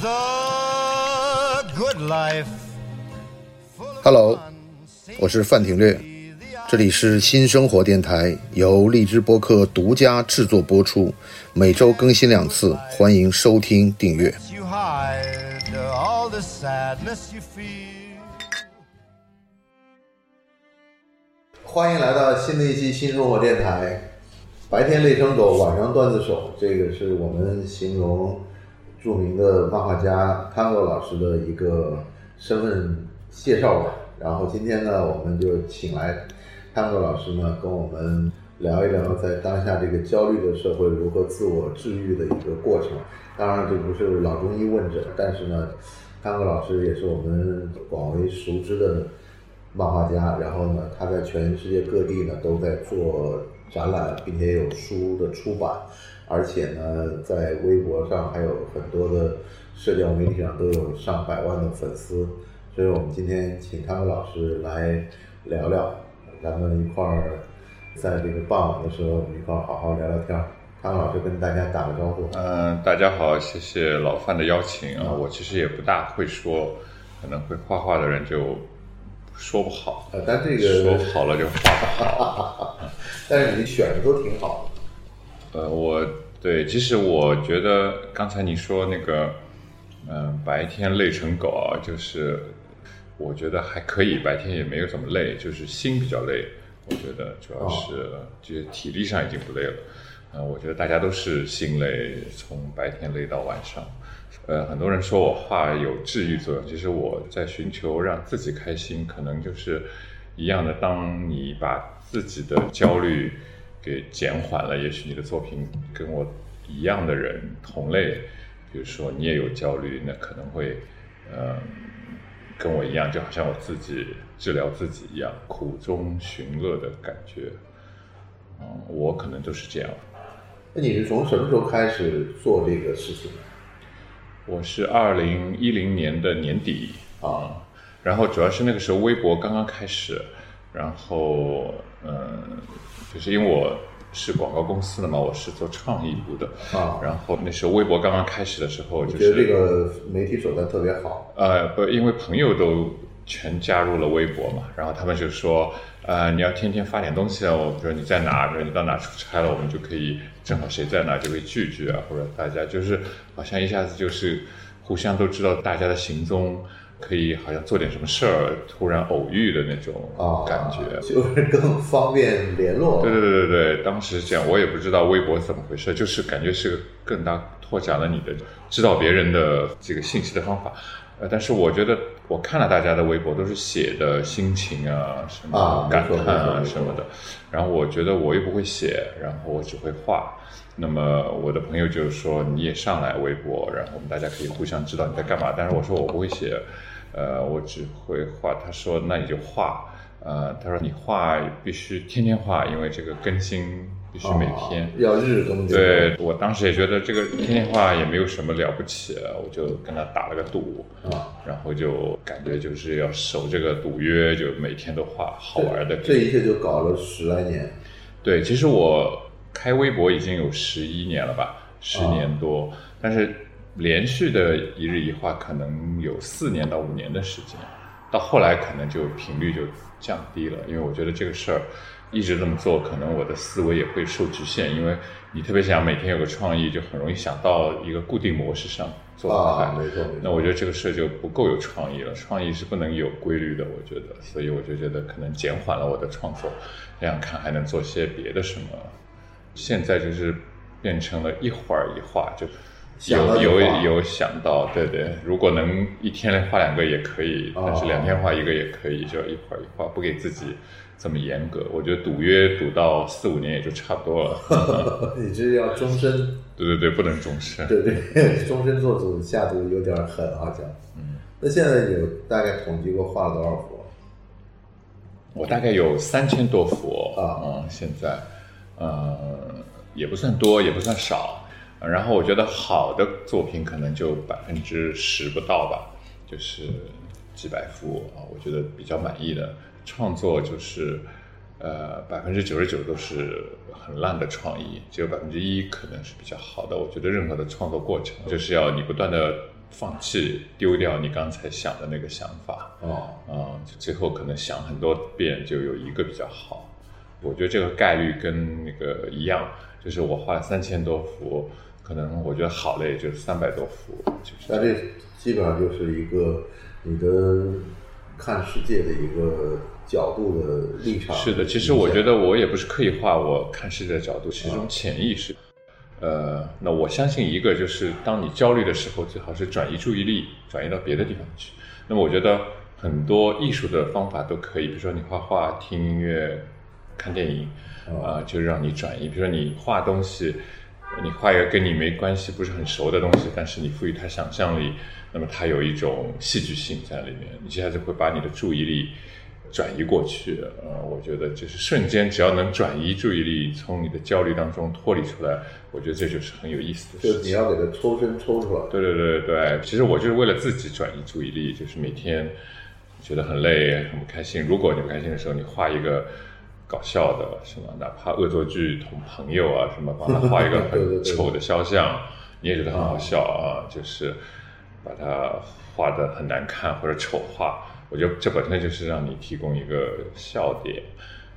the good life. Hello，我是范廷略，这里是新生活电台，由荔枝播客独家制作播出，每周更新两次，欢迎收听订阅。欢迎来到新的一期新生活电台。白天累成狗，晚上段子手，这个是我们形容著名的漫画家潘哥老师的一个身份介绍吧。然后今天呢，我们就请来潘哥老师呢，跟我们聊一聊在当下这个焦虑的社会如何自我治愈的一个过程。当然，这不是老中医问诊，但是呢，潘哥老师也是我们广为熟知的漫画家，然后呢，他在全世界各地呢都在做展览，并且有书的出版，而且呢，在微博上还有很多的社交媒体上都有上百万的粉丝，所以我们今天请汤老师来聊聊，咱们一块儿在这个傍晚的时候，我们一块儿好好聊聊天儿。汤老师跟大家打个招呼。嗯，大家好，谢谢老范的邀请啊。我其实也不大会说，可能会画画的人就说不好，呃，但这个 说好了就画不好。但是你选的都挺好呃，我对，其实我觉得刚才你说那个，嗯、白天累成狗啊，就是我觉得还可以，白天也没有怎么累，就是心比较累。我觉得主要是就是体力上已经不累了。呃，我觉得大家都是心累，从白天累到晚上。呃，很多人说我画有治愈作用，其实我在寻求让自己开心，可能就是一样的。当你把自己的焦虑给减缓了，也许你的作品跟我一样的人同类，比如说你也有焦虑，那可能会，呃，跟我一样，就好像我自己治疗自己一样，苦中寻乐的感觉。嗯，我可能就是这样。那你是从什么时候开始做这个事情？我是二零一零年的年底啊，然后主要是那个时候微博刚刚开始，然后嗯，就是因为我是广告公司的嘛，我是做创意部的啊然后那时候微博刚刚开始的时候，就我觉得这个媒体手段特别好。呃不，因为朋友都全加入了微博嘛，然后他们就说，呃，你要天天发点东西啊，我比如你在哪，比如你到哪出差了，我们就可以正好谁在哪就可以聚聚啊，或者大家就是好像一下子就是互相都知道大家的行踪，可以好像做点什么事儿，突然偶遇的那种啊，感觉。就是更方便联络。对对对对对，当时是这样，我也不知道微博怎么回事，就是感觉是个更大拓展了你的知道别人的这个信息的方法。呃，但是我觉得我看了大家的微博，都是写的心情啊，什啊么感叹啊什么的。然后我觉得我又不会写，然后我只会画。那么我的朋友就是说你也上来微博，然后我们大家可以互相知道你在干嘛。但是我说我不会写，呃，我只会画。他说那你就画，呃，他说你画必须天天画，因为这个更新必须每天。啊要日更这个对我当时也觉得这个天天画也没有什么了不起，我就跟他打了个赌，啊，然后就感觉就是要守这个赌约，就每天都画好玩的。这一切就搞了十来年。对，其实我开微博已经有十一年了吧，十年多，但是连续的一日一画可能有四年到五年的时间，到后来可能就频率就降低了，因为我觉得这个事儿一直这么做，可能我的思维也会受局限，因为你特别想每天有个创意，就很容易想到一个固定模式上做得快。啊，没错。那我觉得这个事就不够有创意了，创意是不能有规律的，我觉得，所以我就觉得可能减缓了我的创作，这样看还能做些别的什么。现在就是变成了一会儿一画，就有有有想到，对对，如果能一天画两个也可以，哦但是两天画一个也可以，就一会儿一画，不给自己这么严格。我觉得赌约赌到四五年也就差不多了。你这要终身，对对对，不能终身。对对，终身做主下毒有点狠，好像。嗯。那现在有大概统计过画了多少幅？我大概有三千多幅啊嗯，现在，呃，也不算多，也不算少。呃然后我觉得好的作品可能就百分之十不到吧，就是几百幅啊，我觉得比较满意的创作就是，呃，百分之九十九都是很烂的创意，只有百分之一可能是比较好的。我觉得任何的创作过程就是要你不断的放弃丢掉你刚才想的那个想法，哦，啊、就最后可能想很多遍就有一个比较好。我觉得这个概率跟那个一样，就是我画了三千多幅，可能我觉得好的也就三百多幅，就是那这基本上就是一个你的看世界的一个角度的立场。是的，其实我觉得我也不是刻意画我看世界的角度，是一种潜意识。呃，那我相信一个就是，当你焦虑的时候，最好是转移注意力，转移到别的地方去。那么我觉得很多艺术的方法都可以，比如说你画画、听音乐、看电影，啊、就让你转移。比如说你画东西，你画一个跟你没关系、不是很熟的东西，但是你赋予它想象力，那么它有一种戏剧性在里面，你接下就会把你的注意力转移过去。呃，我觉得就是瞬间，只要能转移注意力，从你的焦虑当中脱离出来，我觉得这就是很有意思的就是你。要给它抽身抽出来。对对对对，其实我就是为了自己转移注意力，就是每天觉得很累、很不开心。如果你不开心的时候，你画一个搞笑的，什么哪怕恶作剧同朋友啊，什么帮他画一个很 丑的肖像，你也觉得很好笑啊，就是把它画的很难看或者丑化，我觉得这本身就是让你提供一个笑点。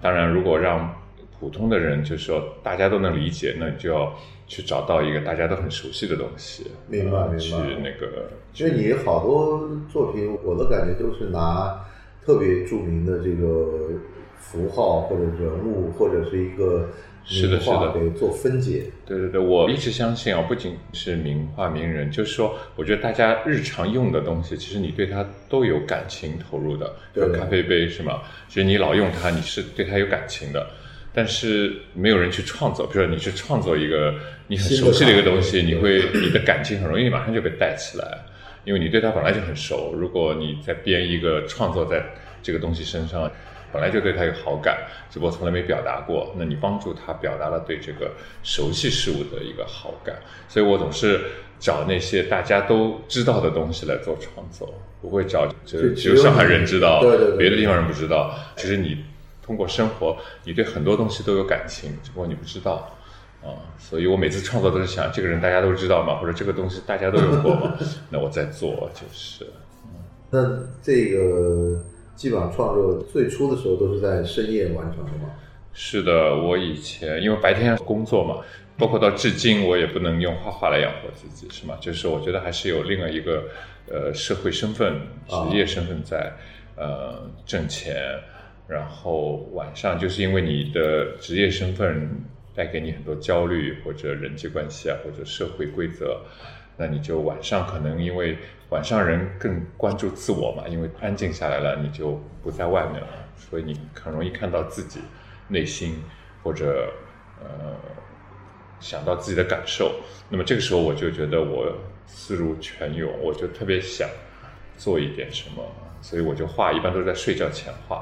当然，如果让普通的人，就是说大家都能理解，那你就要去找到一个大家都很熟悉的东西，明白明白呃去那个，因为你好多作品，我的感觉都是拿特别著名的这个符号或者人物或者是一个名是的是的画给做分解。对对对，我一直相信啊，不仅是名画名人，就是说，我觉得大家日常用的东西，其实你对它都有感情投入的。比如对咖啡杯是吗？其实你老用它，你是对它有感情的。但是没有人去创作，比如说你去创作一个你很熟悉的一个东西，你会你的感情很容易马上就被带起来，因为你对它本来就很熟。如果你再编一个创作在这个东西身上，本来就对他有好感，只不过从来没表达过，那你帮助他表达了对这个熟悉事物的一个好感，所以我总是找那些大家都知道的东西来做创作，不会找就就只有上海人知道，对对对别的地方人不知道。其实你通过生活，你对很多东西都有感情，只不过你不知道。啊、所以我每次创作都是想，这个人大家都知道吗？或者这个东西大家都有过吗？那我在做，就是那这个基本上创作最初的时候都是在深夜完成的嘛？是的，我以前因为白天工作嘛，包括到至今，我也不能用画画来养活自己，是吗？就是我觉得还是有另外一个呃社会身份、职业身份在，呃挣钱，然后晚上就是因为你的职业身份带给你很多焦虑或者人际关系啊，或者社会规则，那你就晚上可能因为晚上人更关注自我嘛，因为安静下来了，你就不在外面了，所以你很容易看到自己内心或者呃想到自己的感受。那么这个时候我就觉得我思如泉涌，我就特别想做一点什么，所以我就画，一般都是在睡觉前画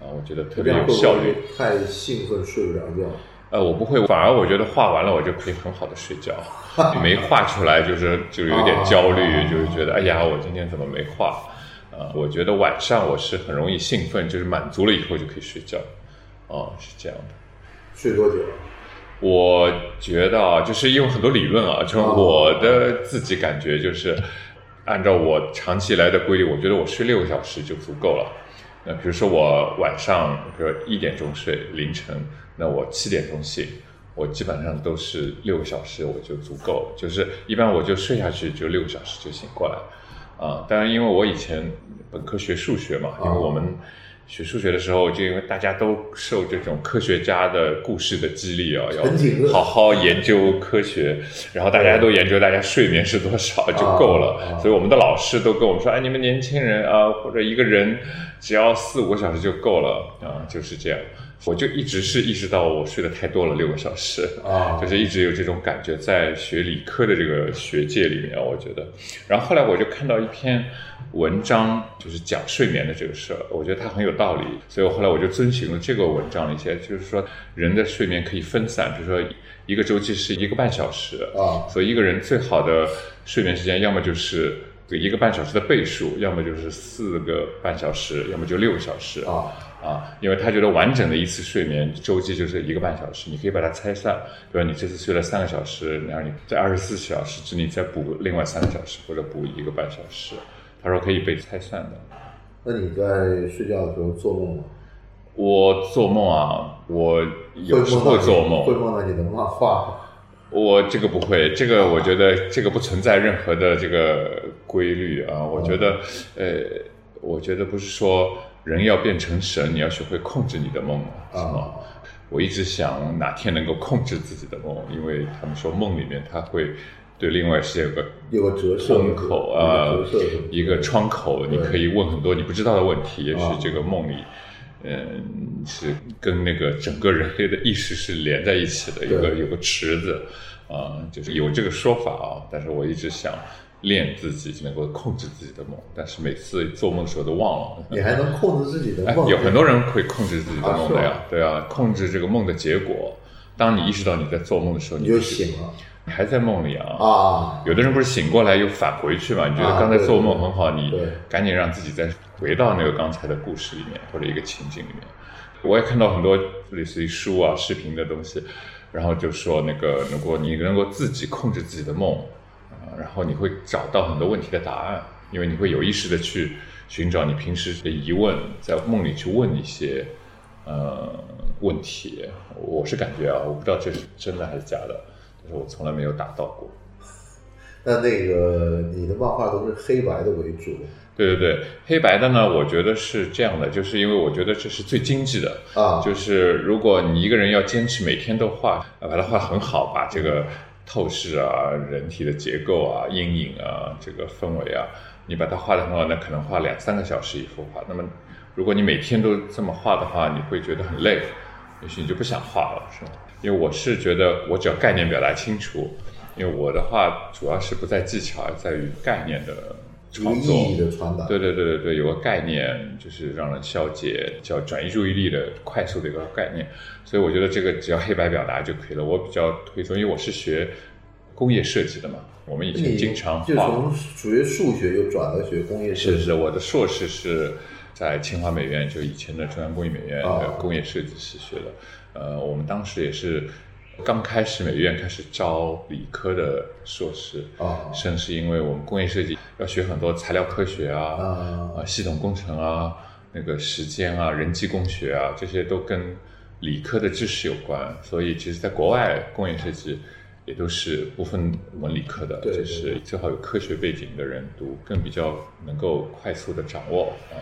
啊，我觉得特别有效率。太兴奋睡不着觉。呃，我不会，反而我觉得画完了我就可以很好的睡觉，没画出来就是就有点焦虑，哦就是觉得哎呀，我今天怎么没画？呃，我觉得晚上我是很容易兴奋，就是满足了以后就可以睡觉，哦、是这样的。睡多久？我觉得啊，就是因为很多理论啊，就我的自己感觉就是，按照我长期以来的规律，我觉得我睡六个小时就足够了。那比如说我晚上，比如一点钟睡，凌晨，那我七点钟醒，我基本上都是六个小时我就足够，就是一般我就睡下去就六个小时就醒过来。啊，当然因为我以前本科学数学嘛，因为我们。学数学的时候，就因为大家都受这种科学家的故事的激励啊，要好好研究科学，然后大家都研究大家睡眠是多少就够了。所以我们的老师都跟我们说，哎，你们年轻人啊，或者一个人只要四五个小时就够了啊，就是这样。我就一直是意识到我睡得太多了，六个小时啊。就是一直有这种感觉，在学理科的这个学界里面，我觉得。然后后来我就看到一篇文章，就是讲睡眠的这个事儿，我觉得它很有道理，所以我后来我就遵循了这个文章的一些，就是说人的睡眠可以分散，比如说一个周期是一个半小时啊所以一个人最好的睡眠时间，要么就是一个半小时的倍数，要么就是四个半小时，要么就六个小时啊啊，因为他觉得完整的一次睡眠周期就是一个半小时，你可以把它拆散，比如你这次睡了三个小时，然后你在二十四小时之内再补另外三个小时或者补一个半小时，他说可以被拆散的。那你在睡觉的时候做梦吗？我做梦啊，我有时候会做梦，会梦到你的漫画。我这个不会，这个我觉得这个不存在任何的这个规律啊。我觉得，呃，我觉得不是说人要变成神，你要学会控制你的梦，是吗？啊我一直想哪天能够控制自己的梦，因为他们说梦里面它会对另外世界有个有个折射风口啊一个窗口，你可以问很多你不知道的问题。也许啊这个梦里，嗯，是跟那个整个人类的意识是连在一起的，有个有个池子，啊、就是有这个说法啊。但是我一直想练自己能够控制自己的梦，但是每次做梦的时候都忘了。你还能控制自己的哎梦？有很多人会控制自己的梦的啊呀，对啊，控制这个梦的结果。当你意识到你在做梦的时候，你就醒了你还在梦里啊。啊。有的人不是醒过来又返回去嘛？你觉得啊刚才做梦很好，你对赶紧让自己再回到那个刚才的故事里面或者一个情景里面。我也看到很多类似于书啊、视频的东西，然后就说那个如果你能够自己控制自己的梦啊、然后你会找到很多问题的答案，因为你会有意识的去寻找你平时的疑问，在梦里去问一些呃问题。我是感觉啊，我不知道这是真的还是假的，但是我从来没有达到过。那那个你的漫画都是黑白的为主对对对，黑白的呢，我觉得是这样的，就是因为我觉得这是最经济的，啊，就是如果你一个人要坚持每天都画，呃把它画很好，把这个透视啊、人体的结构啊、阴影啊、这个氛围啊，你把它画得很好，那可能画两三个小时一幅画。那么如果你每天都这么画的话，你会觉得很累，也许你就不想画了，是吧？因为我是觉得我只要概念表达清楚，因为我的画主要是不在技巧，而在于概念的个创作。意义的传达。对对对对对，有个概念，就是让人消解，叫转移注意力的快速的一个概念。所以我觉得这个只要黑白表达就可以了。我比较推崇，因为我是学工业设计的嘛，我们以前经常画。就从学数学又转到学工业设计。是是，我的硕士是在清华美院，就以前的中央工艺美院的哦工业设计系学的。呃，我们当时也是刚开始美院开始招理科的硕士啊生，是因为我们工业设计要学很多材料科学啊，啊啊，系统工程啊，那个时间啊，人机工学啊，这些都跟理科的知识有关。所以其实，在国外工业设计也都是不分文理科的，就是最好有科学背景的人读，更比较能够快速的掌握啊。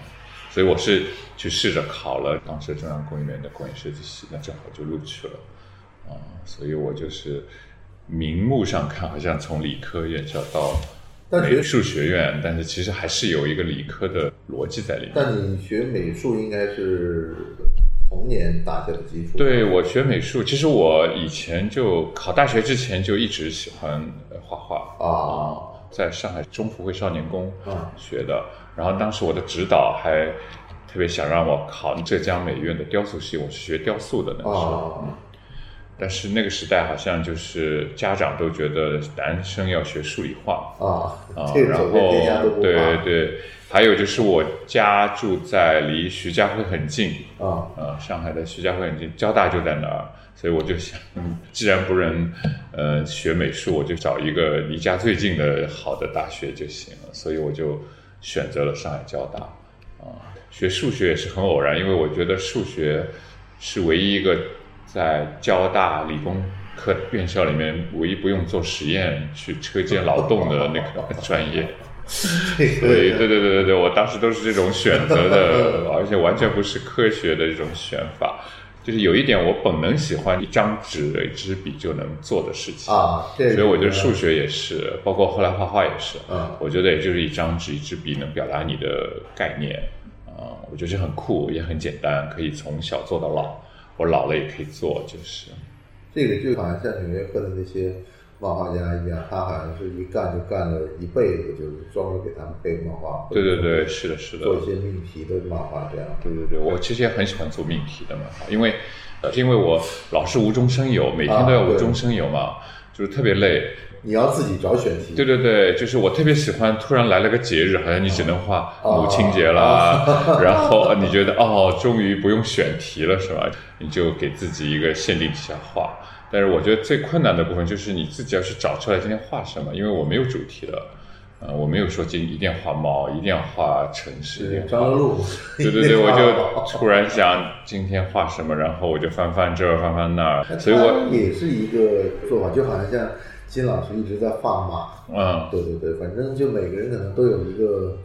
所以我是去试着考了当时中央工艺院的工业设计系，那正好就录取了啊。所以我就是名目上看好像从理科院校到美术学院，但是其实还是有一个理科的逻辑在里面。但你学美术应该是童年打下的基础。对我学美术，其实我以前就考大学之前就一直喜欢呃画画啊在上海中福会少年宫啊学的。然后当时我的指导还特别想让我考浙江美院的雕塑系，我是学雕塑的那个时候。啊但是那个时代好像就是家长都觉得男生要学数理化，啊啊，，这个然后对对，还有就是我家住在离徐家汇很近，啊。呃，上海的徐家汇很近，交大就在那儿，所以我就想，嗯既然不能呃学美术，我就找一个离家最近的好的大学就行了，所以我就选择了上海交大。啊、学数学也是很偶然，因为我觉得数学是唯一一个在交大理工科院校里面唯一不用做实验去车间劳动的那个专业。这所以，对对对对对，我当时都是这种选择的，而且完全不是科学的这种选法，就是有一点我本能喜欢一张纸、一支笔就能做的事情。啊对所以我觉得数学也是，包括后来画画也是，嗯。我觉得也就是一张纸、一支笔能表达你的概念，啊、我觉得这很酷，也很简单，可以从小做到老，我老了也可以做，就是。这个就好像像纽约客的那些漫画家一样，他好像是一干就干了一辈子，就是专门给他们配漫画。对对对，是的，是的。做一些命题的漫画这样。对对对，我其实也很喜欢做命题的漫画，因为呃，因为我老是无中生有，每天都要无中生有嘛。就是特别累。你要自己找选题。对对对，就是我特别喜欢，突然来了个节日，好像你只能画母亲节啦，然后你觉得哦，终于不用选题了，是吧？你就给自己一个限定底下画。但是我觉得最困难的部分就是你自己要去找出来今天画什么，因为我没有主题了。呃，我没有说今一定要画猫，一定要画城市，张乐路。对对对，我就突然想今天画什么，然后我就翻翻这儿，翻翻那儿。所以我也是一个做法，就好像像金老师一直在画马。嗯，对对对，反正就每个人可能都有一个。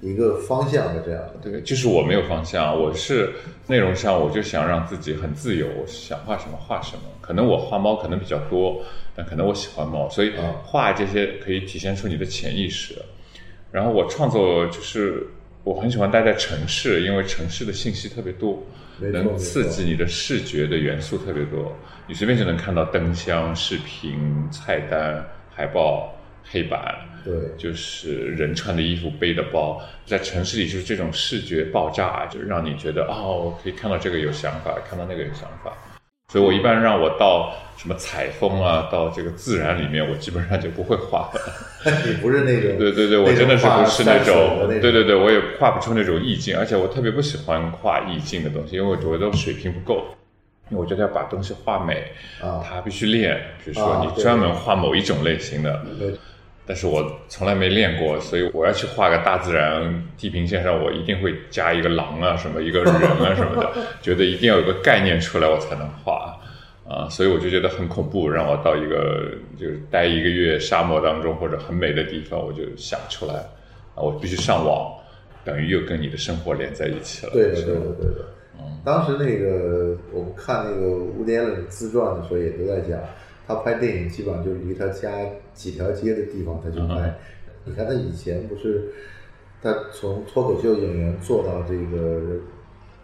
一个方向的这样的，对，就是我没有方向，我是内容上我就想让自己很自由，想画什么画什么。可能我画猫可能比较多，但可能我喜欢猫，所以画这些可以体现出你的潜意识。然后我创作就是我很喜欢待在城市，因为城市的信息特别多，能刺激你的视觉的元素特别多，你随便就能看到灯箱、视频、菜单、海报。黑板，对，就是人穿的衣服，背的包，在城市里就是这种视觉爆炸，就让你觉得哦，我可以看到这个有想法，看到那个有想法。所以我一般让我到什么采风啊，到这个自然里面，我基本上就不会画了。你不是那种？对对对，我真的是不是那种？对对对，我也画不出那种意境，而且我特别不喜欢画意境的东西，因为我觉得水平不够。因为我觉得要把东西画美，啊，它必须练。比如说你专门画某一种类型的。但是我从来没练过，所以我要去画个大自然地平线上，我一定会加一个狼啊，什么一个人啊什么的，觉得一定要有个概念出来，我才能画啊，所以我就觉得很恐怖，让我到一个就是待一个月沙漠当中或者很美的地方，我就想出来啊，我必须上网，等于又跟你的生活连在一起了。对对，对的，对的。嗯，当时那个我们看那个吴迪伦自传的时候，也都在讲。他拍电影基本上就是离他家几条街的地方他就拍。你看他以前不是，他从脱口秀演员做到这个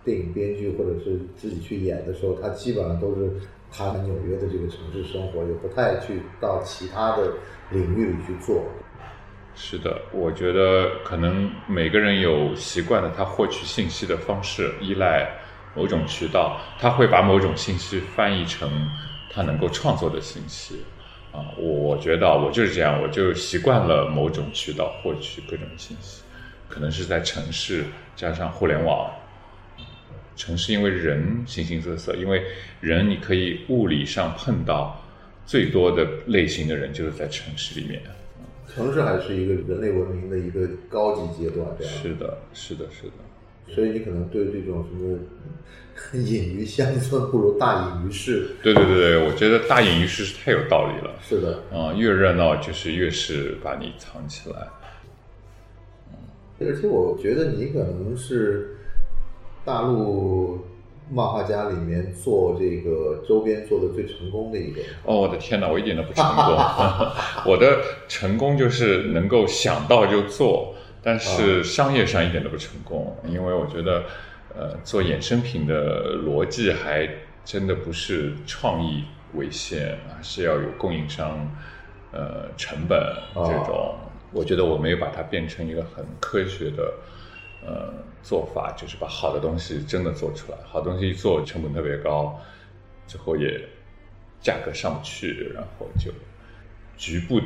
电影编剧或者是自己去演的时候，他基本上都是他在纽约的这个城市生活，也不太去到其他的领域里去做。是的，我觉得可能每个人有习惯的他获取信息的方式，依赖某种渠道，他会把某种信息翻译成。他能够创作的信息，啊，我我觉得我就是这样，我就习惯了某种渠道获取各种信息，可能是在城市加上互联网，城市因为人形形色色，因为人你可以物理上碰到最多的类型的人就是在城市里面，城市还是一个人类文明的一个高级阶段，这样。是的，是的，是的。所以你可能对这种什么 隐于乡村不如大隐于市。对对对对，我觉得大隐于市是太有道理了。是的，啊，越热闹就是越是把你藏起来。而且我觉得你可能是大陆漫画家里面做这个周边做的最成功的一个。哦，我的天哪，我一点都不成功。我的成功就是能够想到就做。但是商业上一点都不成功，因为我觉得，呃，做衍生品的逻辑还真的不是创意为先，而是要有供应商，呃，成本这种。我觉得我没有把它变成一个很科学的，呃，做法，就是把好的东西真的做出来。好东西一做成本特别高，最后也价格上不去，然后就局部。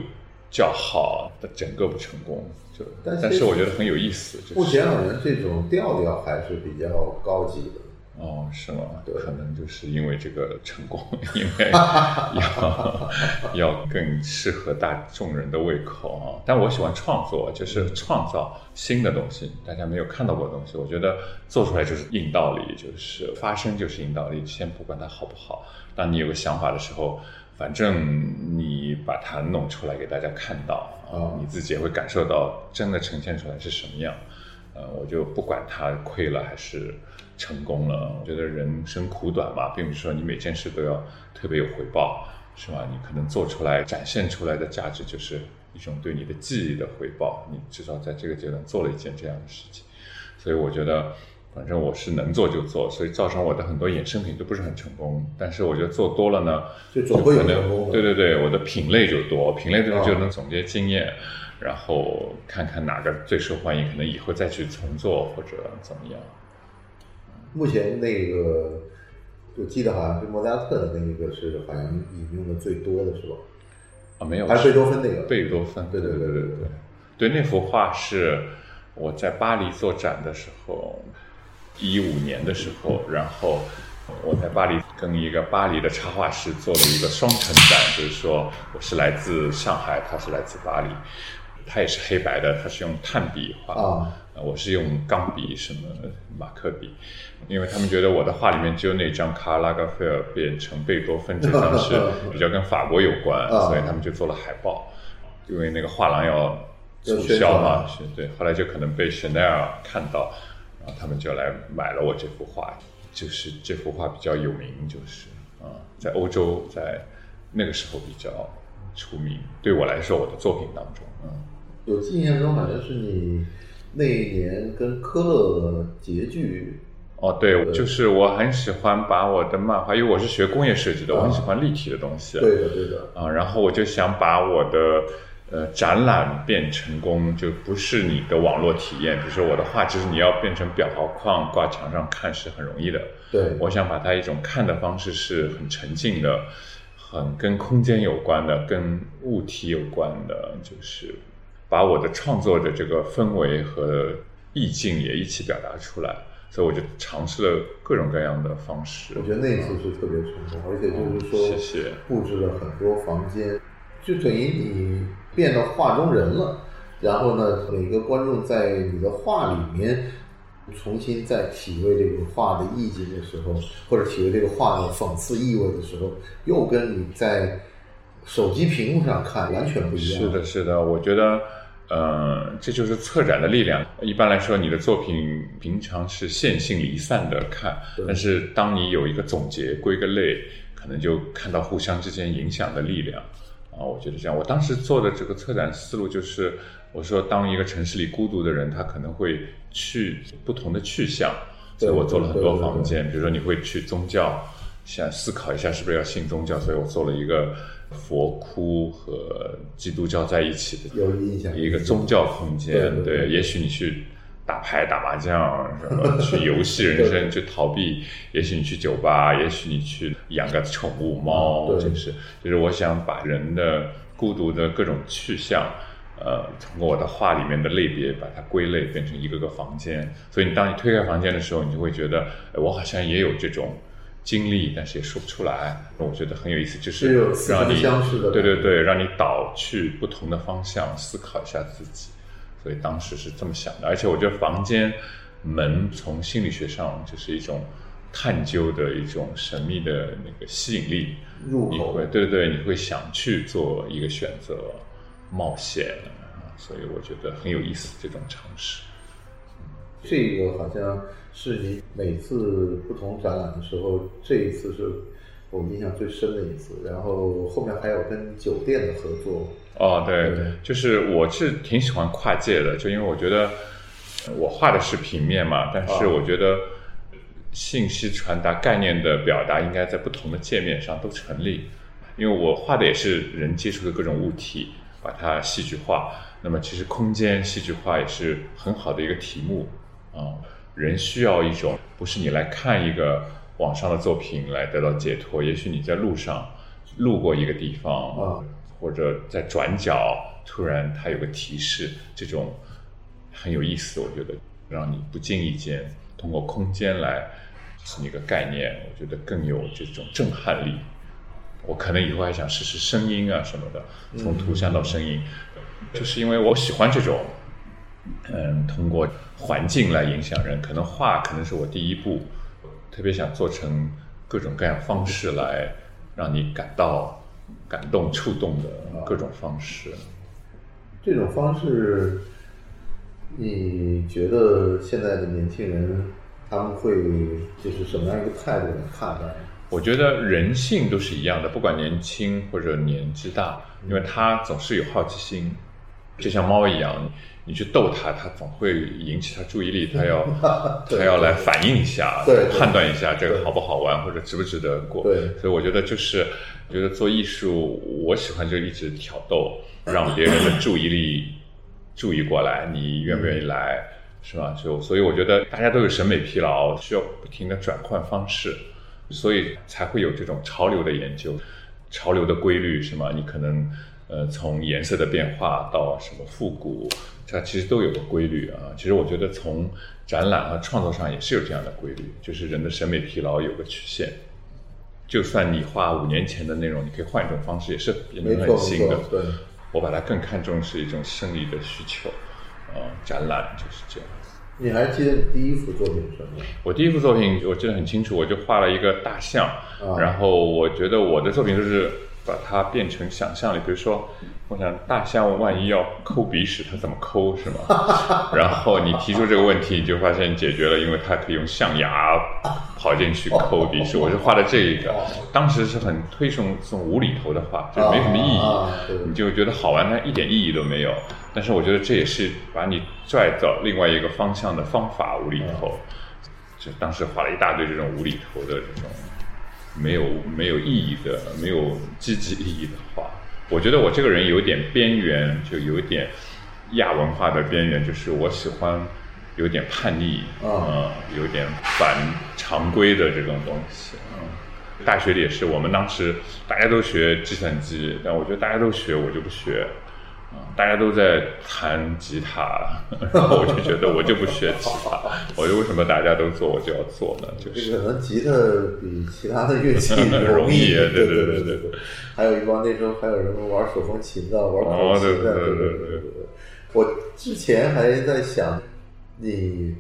较好的整个不成功，就但是我觉得很有意思。目前好像这种调调还是比较高级的。哦，是吗？可能就是因为这个成功，因为 要要更适合大众人的胃口啊。但我喜欢创作，就是创造新的东西，大家没有看到过的东西。我觉得做出来就是硬道理，就是发生就是硬道理。先不管它好不好，当你有个想法的时候。反正你把它弄出来给大家看到啊，你自己也会感受到真的呈现出来是什么样。呃，我就不管它亏了还是成功了，我觉得人生苦短嘛，并不是说你每件事都要特别有回报，是吧？你可能做出来展现出来的价值就是一种对你的记忆的回报，你至少在这个阶段做了一件这样的事情，所以我觉得。反正我是能做就做，所以造成我的很多衍生品都不是很成功。但是我觉得做多了呢，就总会有成功。对对对，我的品类就多，品类多就能总结经验，然后看看哪个最受欢迎，可能以后再去重做或者怎么样。目前那个我记得好像是莫扎特的那一个是好像引用的最多的是吧？啊，没有，还是贝多芬那个？贝多芬，对对对对对对，对那幅画是我在巴黎做展的时候，一五年的时候，然后我在巴黎跟一个巴黎的插画师做了一个双城展，就是说我是来自上海，他是来自巴黎，他也是黑白的，他是用炭笔画，啊。呃我是用钢笔什么马克笔，因为他们觉得我的画里面只有那张卡拉格菲尔变成贝多芬这张是 比较跟法国有关，啊。所以他们就做了海报，因为那个画廊要促销嘛，是对，后来就可能被 Chanel 看到，然后他们就来买了我这幅画，就是这幅画比较有名，就是啊、在欧洲在那个时候比较出名，对我来说我的作品当中，嗯。有印象中好像是你那一年跟科勒结聚，哦，对，就是我很喜欢把我的漫画，因为我是学工业设计的，我很喜欢立体的东西。对的对的，啊，然后我就想把我的呃展览变成功，就不是你的网络体验。比如说我的画，其实你要变成裱好框挂墙上看是很容易的。对，我想把它一种看的方式是很沉浸的，很跟空间有关的，跟物体有关的，就是把我的创作的这个氛围和意境也一起表达出来。所以我就尝试了各种各样的方式。我觉得那次是特别成功，而且就是说，布置了很多房间，就等于你变得画中人了。然后呢，每个观众在你的画里面重新再体会这个画的意境的时候，或者体会这个画的讽刺意味的时候，又跟你在手机屏幕上看完全不一样。是的，是的，我觉得，呃，这就是策展的力量。一般来说，你的作品平常是线性离散的看，但是当你有一个总结、归个类，可能就看到互相之间影响的力量。啊，我觉得这样。我当时做的这个策展思路就是，我说，当一个城市里孤独的人，他可能会去不同的去向，所以我做了很多房间。比如说，你会去宗教，想思考一下是不是要信宗教，所以我做了一个佛窟和基督教在一起的有印象一个宗教空间。对也许你去打牌、打麻将，什么 去游戏人生、去逃避；也许你去酒吧，也许你去养个宠物猫，对就是就是我想把人的孤独的各种去向。呃，通过我的画里面的类别，把它归类变成一个个房间。所以你当你推开房间的时候，你就会觉得，哎我好像也有这种经历，但是也说不出来。我觉得很有意思，就是让你对对对，让你导去不同的方向思考一下自己。所以当时是这么想的，而且我觉得房间门从心理学上就是一种探究的一种神秘的那个吸引力。你入口会对对对，你会想去做一个选择，冒险，啊所以我觉得很有意思这种尝试。这个好像是你每次不同展览的时候，这一次是我印象最深的一次。然后后面还有跟酒店的合作，哦，对对，就是我是挺喜欢跨界的，就因为我觉得呃我画的是平面嘛，但是啊我觉得信息传达、概念的表达应该在不同的界面上都成立。因为我画的也是人接触的各种物体，把它戏剧化。那么其实空间戏剧化也是很好的一个题目啊。人需要一种不是你来看一个网上的作品来得到解脱，也许你在路上路过一个地方啊或者在转角突然它有个提示，这种很有意思，我觉得让你不经意间通过空间来是一个概念，我觉得更有这种震撼力。我可能以后还想试试声音啊什么的，从图像到声音，就是因为我喜欢这种，嗯，通过环境来影响人。可能画可能是我第一步，特别想做成各种各样方式来让你感到感动、触动的各种方式。这种方式，你觉得现在的年轻人他们会就是什么样一个态度来看待？我觉得人性都是一样的，不管年轻或者年纪大，因为他总是有好奇心，就像猫一样，你去逗它，它总会引起它注意力，它要 它要来反应一下，对对判断一下这个好不好玩或者值不值得过。对所以我觉得就是，我觉得做艺术，我喜欢就一直挑逗，让别人的注意力 注意过来，你愿不愿意来，是吧？就所以我觉得大家都有审美疲劳，需要不停的转换方式。所以才会有这种潮流的研究，潮流的规律是吗？你可能呃，从颜色的变化到什么复古，它其实都有个规律啊。其实我觉得从展览和创作上也是有这样的规律，就是人的审美疲劳有个曲线。就算你画五年前的内容，你可以换一种方式，也是变没错成很新的。我把它更看重是一种生理的需求，呃，展览就是这样。你还记得你第一幅作品是什么？我第一幅作品我记得很清楚，我就画了一个大象，啊然后我觉得我的作品就是把它变成想象力，比如说，我想大象万一要抠鼻屎，它怎么抠是吗？然后你提出这个问题，你就发现解决了，因为它可以用象牙跑进去抠鼻屎。我是画的这一个，当时是很推崇这种无厘头的画，就没什么意义。你就觉得好玩，但一点意义都没有。但是我觉得这也是把你拽到另外一个方向的方法，无厘头。就当时画了一大堆这种无厘头的这种没有没有意义的、没有积极意义的话。我觉得我这个人有点边缘，就有点亚文化的边缘，就是我喜欢有点叛逆，啊呃有点反常规的这种东西。嗯，大学里也是，我们当时大家都学计算机，但我觉得大家都学，我就不学。啊，大家都在弹吉他，然后我就觉得我就不学吉他，我就为什么大家都做我就要做呢？就是可能吉他比其他的乐器 容易易，对对对对。还有一帮那时候还有人玩手风琴的，玩口琴的，对对对对。我之前还在想，你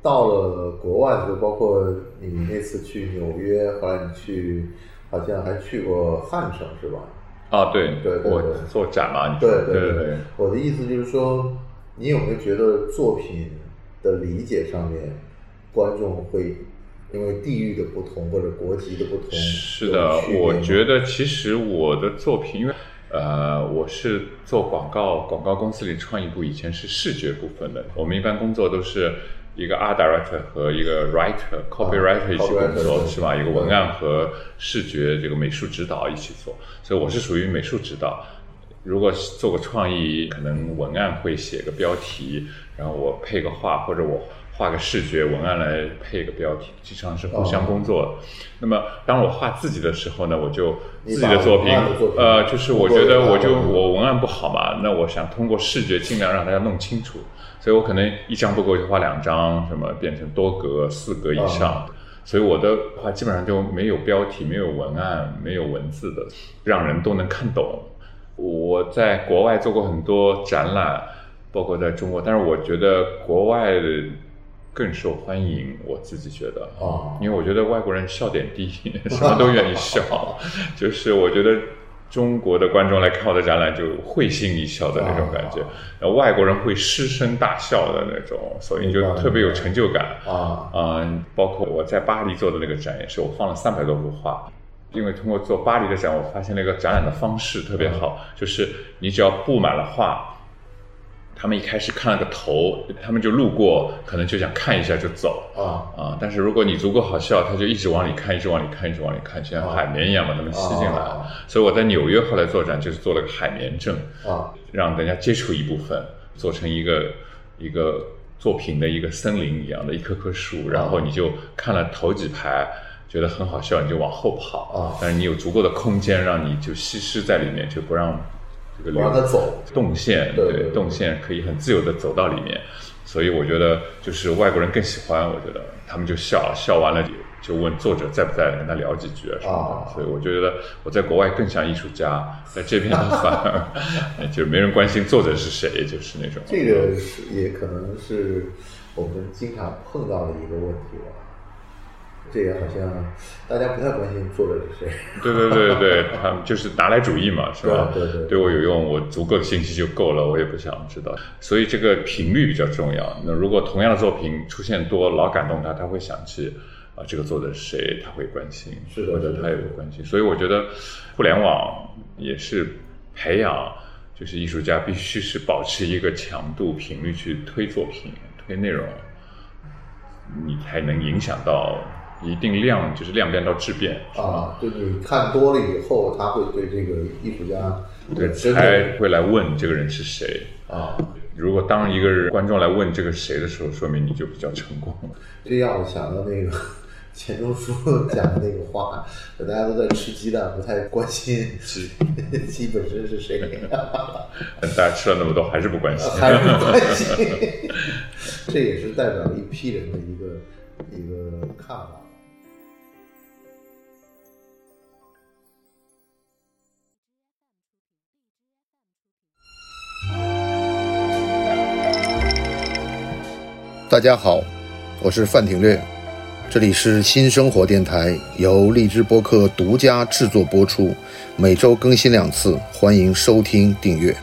到了国外就，包括你那次去纽约，后来你去好像还去过汉城是吧？啊，对对对对。做展嘛，你对对对，我的意思就是说，你有没有觉得作品的理解上面，观众会因为地域的不同或者国籍的不同，是的，我觉得其实我的作品，因为呃，我是做广告，广告公司里创意部以前是视觉部分的，我们一般工作都是一个 art director 和一个 writer、copywriter 一起工作，对是吧？一个文案和视觉这个美术指导一起做，所以我是属于美术指导。如果做个创意，可能文案会写个标题，然后我配个画，或者我画个视觉文案来配个标题，经常是互相工作的。那么当我画自己的时候呢，我就自己的作，品呃，就是我觉得我就我文案不好嘛，那我想通过视觉尽量让大家弄清楚，所以我可能一张不够就画两张，什么变成多格、四格以上。所以我的话基本上就没有标题、没有文案、没有文字的，让人都能看懂。我在国外做过很多展览，包括在中国，但是我觉得国外的更受欢迎。我自己觉得啊因为我觉得外国人笑点低，什么都愿意笑，就是我觉得中国的观众来看我的展览就会心一笑的那种感觉哦，然后外国人会失声大笑的那种，所以就特别有成就感。啊嗯，包括我在巴黎做的那个展也是，我放了三百多幅画。因为通过做巴黎的展，我发现了一个展览的方式特别好，就是你只要布满了画，他们一开始看了个头，他们就路过，可能就想看一下就走。啊。啊。但是如果你足够好笑，他就一直往里看，一直往里看，一直往里看，就像海绵一样把他们吸进来。啊所以我在纽约后来做展，就是做了个海绵阵，啊。让人家接触一部分，做成一个一个作品的一个森林一样的一棵棵树，然后你就看了头几排，觉得很好笑，你就往后跑。啊。但是你有足够的空间，让你就稀释在里面，就不让这个不让它走动线，对动线可以很自由的走到里面。所以我觉得就是外国人更喜欢，我觉得他们就笑笑完了就问作者在不在，跟他聊几句啊什么的。啊所以我觉得我在国外更像艺术家，在这边反而 就没人关心作者是谁，就是那种这个是也可能是我们经常碰到的一个问题吧。这个好像大家不太关心作者是谁。对对对对，他们就是拿来主义嘛，是吧？对对对对我有用，我足够的信息就够了，我也不想知道。所以这个频率比较重要。那如果同样的作品出现多，老感动他，他会想起啊、这个作者是谁，他会关心，是的是的或者他也会关心。所以我觉得互联网也是培养，就是艺术家必须是保持一个强度频率去推作品、推内容，你才能影响到一定量，就是量变到质变，啊，就你看多了以后，他会对这个艺术家对，真才会来问这个人是谁。啊，如果当一个人观众来问这个谁的时候，说明你就比较成功了。这让我想到那个 钱钟书讲的那个话，大家都在吃鸡蛋，不太关心鸡 鸡本身是谁，但大家吃了那么多，还是不关心。还是不关心。这也是代表了一批人的一个一个看法。大家好，我是范廷略，这里是新生活电台，由荔枝播客独家制作播出，每周更新两次，欢迎收听订阅。